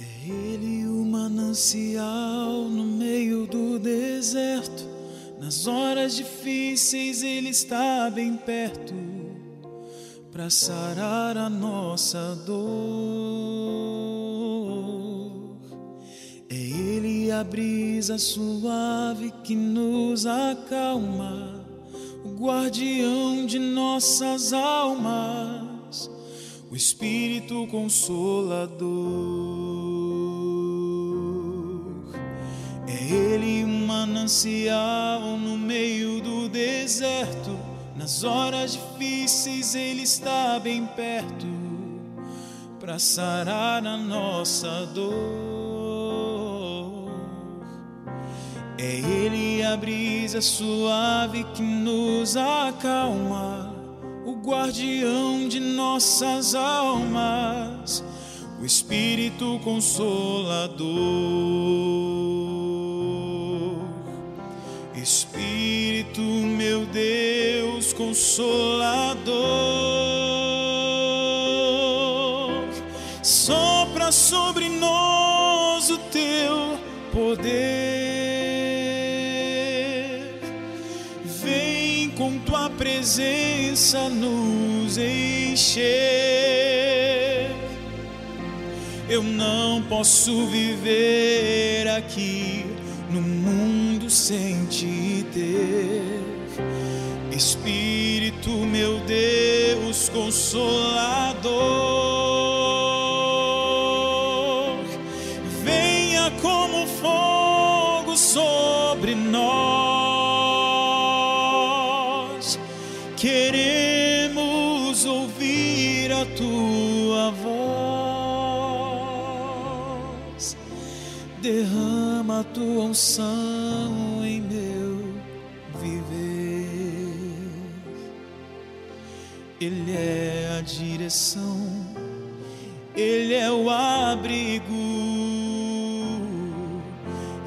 É Ele o manancial no meio do deserto. Nas horas difíceis Ele está bem perto para sarar a nossa dor. É Ele a brisa suave que nos acalma, o guardião de nossas almas, o Espírito Consolador. Manancial no meio do deserto. Nas horas difíceis Ele está bem perto para sarar a nossa dor. É Ele a brisa suave que nos acalma, o guardião de nossas almas, o Espírito Consolador. Espírito, meu Deus, consolador, sopra sobre nós o teu poder. Vem com tua presença nos encher. Eu não posso viver aqui no mundo sem te ter. Espírito, meu Deus, consolador, venha como fogo sobre nós. Queremos Derrama a tua unção em meu viver. Ele é a direção, Ele é o abrigo,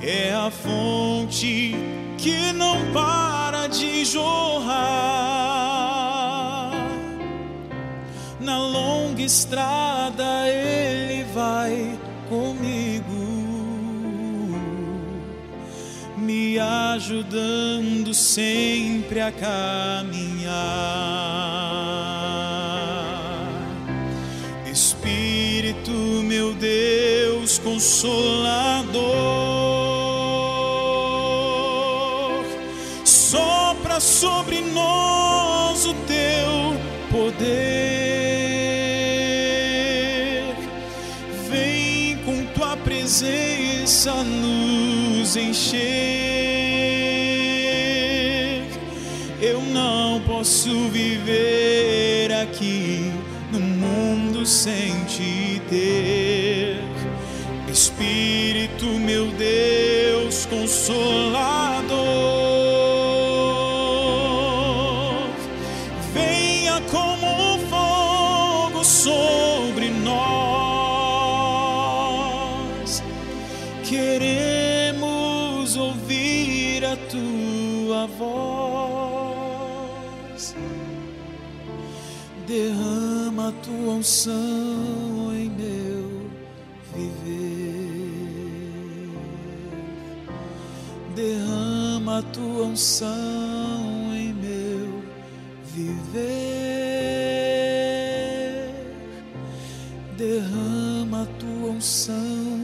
é a fonte que não para de jorrar. Na longa estrada ajudando sempre a caminhar. Espírito, meu Deus, consolador, sopra sobre nós o teu poder. Vem com tua presença nos encher. Posso viver aqui no mundo sem te ter. Espírito, meu Deus, consolador, venha como Derrama a tua unção em meu viver. Derrama a tua unção em meu viver. Derrama a tua unção